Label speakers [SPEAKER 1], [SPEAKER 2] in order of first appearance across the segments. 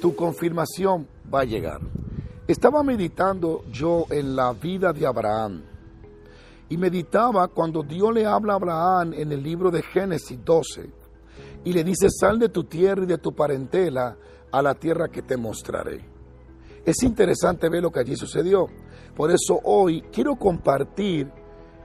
[SPEAKER 1] tu confirmación va a llegar. Estaba meditando yo en la vida de Abraham y meditaba cuando Dios le habla a Abraham en el libro de Génesis 12 y le dice, sal de tu tierra y de tu parentela a la tierra que te mostraré. Es interesante ver lo que allí sucedió. Por eso hoy quiero compartir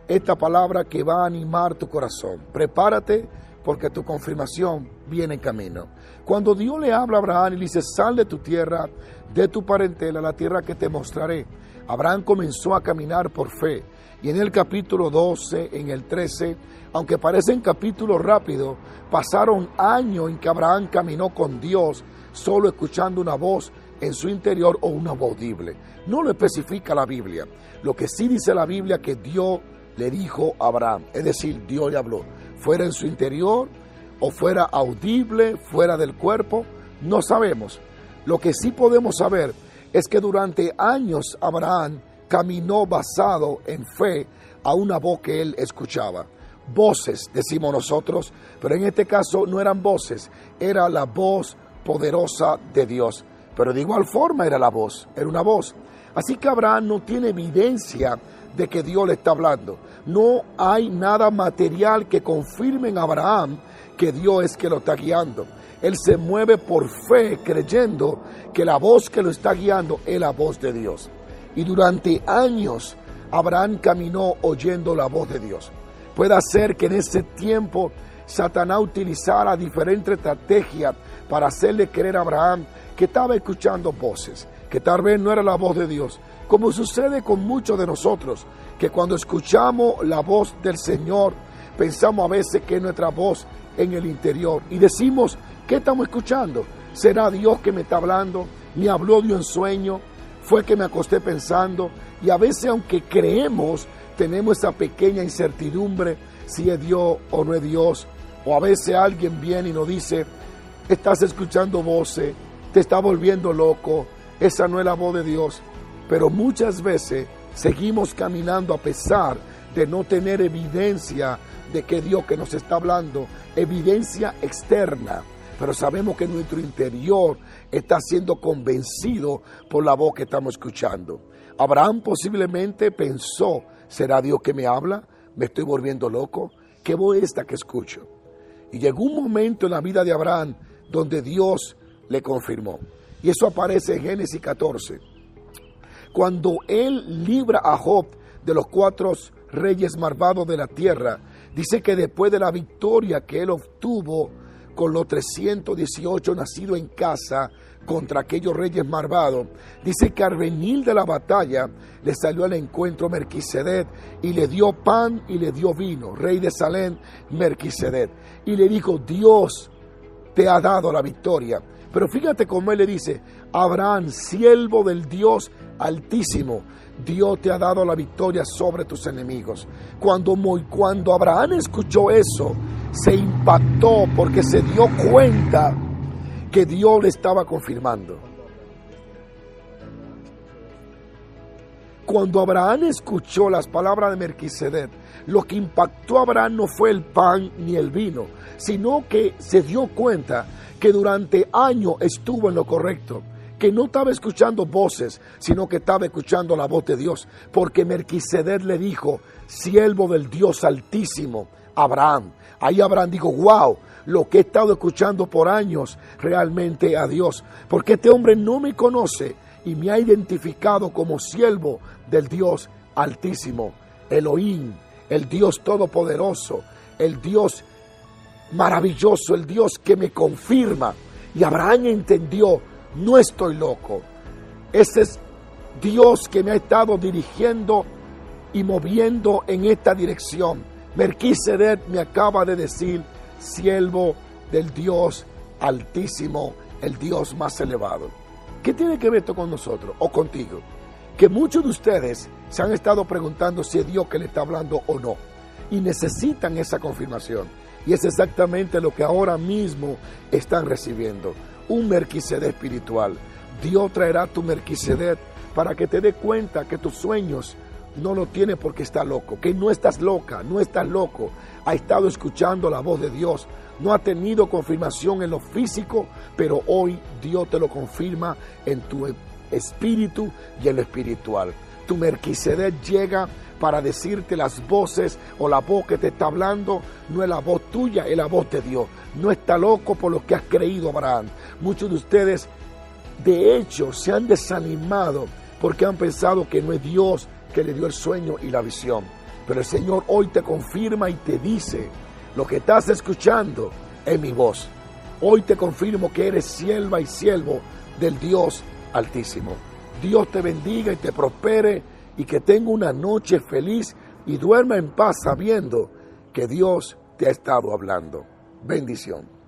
[SPEAKER 1] esta palabra que va a animar tu corazón. Prepárate porque tu confirmación viene en camino. Cuando Dios le habla a Abraham y le dice, sal de tu tierra, de tu parentela, la tierra que te mostraré, Abraham comenzó a caminar por fe. Y en el capítulo 12, en el 13, aunque parecen capítulos rápidos, pasaron años en que Abraham caminó con Dios, solo escuchando una voz en su interior o una audible. No lo especifica la Biblia. Lo que sí dice la Biblia que Dios le dijo a Abraham, es decir, Dios le habló fuera en su interior o fuera audible, fuera del cuerpo, no sabemos. Lo que sí podemos saber es que durante años Abraham caminó basado en fe a una voz que él escuchaba. Voces, decimos nosotros, pero en este caso no eran voces, era la voz poderosa de Dios. Pero de igual forma era la voz, era una voz. Así que Abraham no tiene evidencia de que Dios le está hablando. No hay nada material que confirme en Abraham que Dios es que lo está guiando. Él se mueve por fe creyendo que la voz que lo está guiando es la voz de Dios. Y durante años Abraham caminó oyendo la voz de Dios. Puede ser que en ese tiempo Satanás utilizara diferentes estrategias para hacerle creer a Abraham que estaba escuchando voces, que tal vez no era la voz de Dios, como sucede con muchos de nosotros, que cuando escuchamos la voz del Señor, pensamos a veces que es nuestra voz en el interior y decimos, ¿qué estamos escuchando? ¿Será Dios que me está hablando? ¿Me habló de un sueño? ¿Fue que me acosté pensando? Y a veces aunque creemos, tenemos esa pequeña incertidumbre si es Dios o no es Dios. O a veces alguien viene y nos dice, estás escuchando voces, te está volviendo loco, esa no es la voz de Dios. Pero muchas veces seguimos caminando a pesar de no tener evidencia de que Dios que nos está hablando, evidencia externa, pero sabemos que nuestro interior está siendo convencido por la voz que estamos escuchando. Abraham posiblemente pensó, ¿será Dios que me habla? ¿Me estoy volviendo loco? ¿Qué voz esta que escucho? Y llegó un momento en la vida de Abraham donde Dios le confirmó. Y eso aparece en Génesis 14 cuando él libra a Job de los cuatro reyes malvados de la tierra, dice que después de la victoria que él obtuvo con los 318 nacidos en casa contra aquellos reyes malvados, dice que al venir de la batalla le salió al encuentro Merquisedet y le dio pan y le dio vino, rey de Salem, Merquisedet, y le dijo, Dios te ha dado la victoria. Pero fíjate cómo él le dice, Abraham, siervo del Dios Altísimo, Dios te ha dado la victoria sobre tus enemigos. Cuando, cuando Abraham escuchó eso, se impactó porque se dio cuenta que Dios le estaba confirmando. Cuando Abraham escuchó las palabras de Merquisedec, lo que impactó a Abraham no fue el pan ni el vino, sino que se dio cuenta que durante años estuvo en lo correcto que no estaba escuchando voces, sino que estaba escuchando la voz de Dios, porque Merquisedec le dijo, siervo del Dios altísimo, Abraham. Ahí Abraham dijo, wow, lo que he estado escuchando por años realmente a Dios, porque este hombre no me conoce y me ha identificado como siervo del Dios altísimo, Elohim, el Dios todopoderoso, el Dios maravilloso, el Dios que me confirma. Y Abraham entendió no estoy loco. Ese es Dios que me ha estado dirigiendo y moviendo en esta dirección. Merquisedec me acaba de decir, siervo del Dios altísimo, el Dios más elevado. ¿Qué tiene que ver esto con nosotros o contigo? Que muchos de ustedes se han estado preguntando si es Dios que le está hablando o no. Y necesitan esa confirmación. Y es exactamente lo que ahora mismo están recibiendo un Merquisedec espiritual. Dios traerá tu Merquisedec para que te dé cuenta que tus sueños no lo tiene porque está loco, que no estás loca, no estás loco, ha estado escuchando la voz de Dios, no ha tenido confirmación en lo físico, pero hoy Dios te lo confirma en tu espíritu y en lo espiritual. Tu Merquisedec llega para decirte las voces o la voz que te está hablando, no es la voz tuya, es la voz de Dios. No está loco por lo que has creído, Abraham. Muchos de ustedes, de hecho, se han desanimado porque han pensado que no es Dios que le dio el sueño y la visión. Pero el Señor hoy te confirma y te dice, lo que estás escuchando es mi voz. Hoy te confirmo que eres sierva y siervo del Dios Altísimo. Dios te bendiga y te prospere y que tenga una noche feliz y duerma en paz sabiendo que Dios te ha estado hablando. Bendición.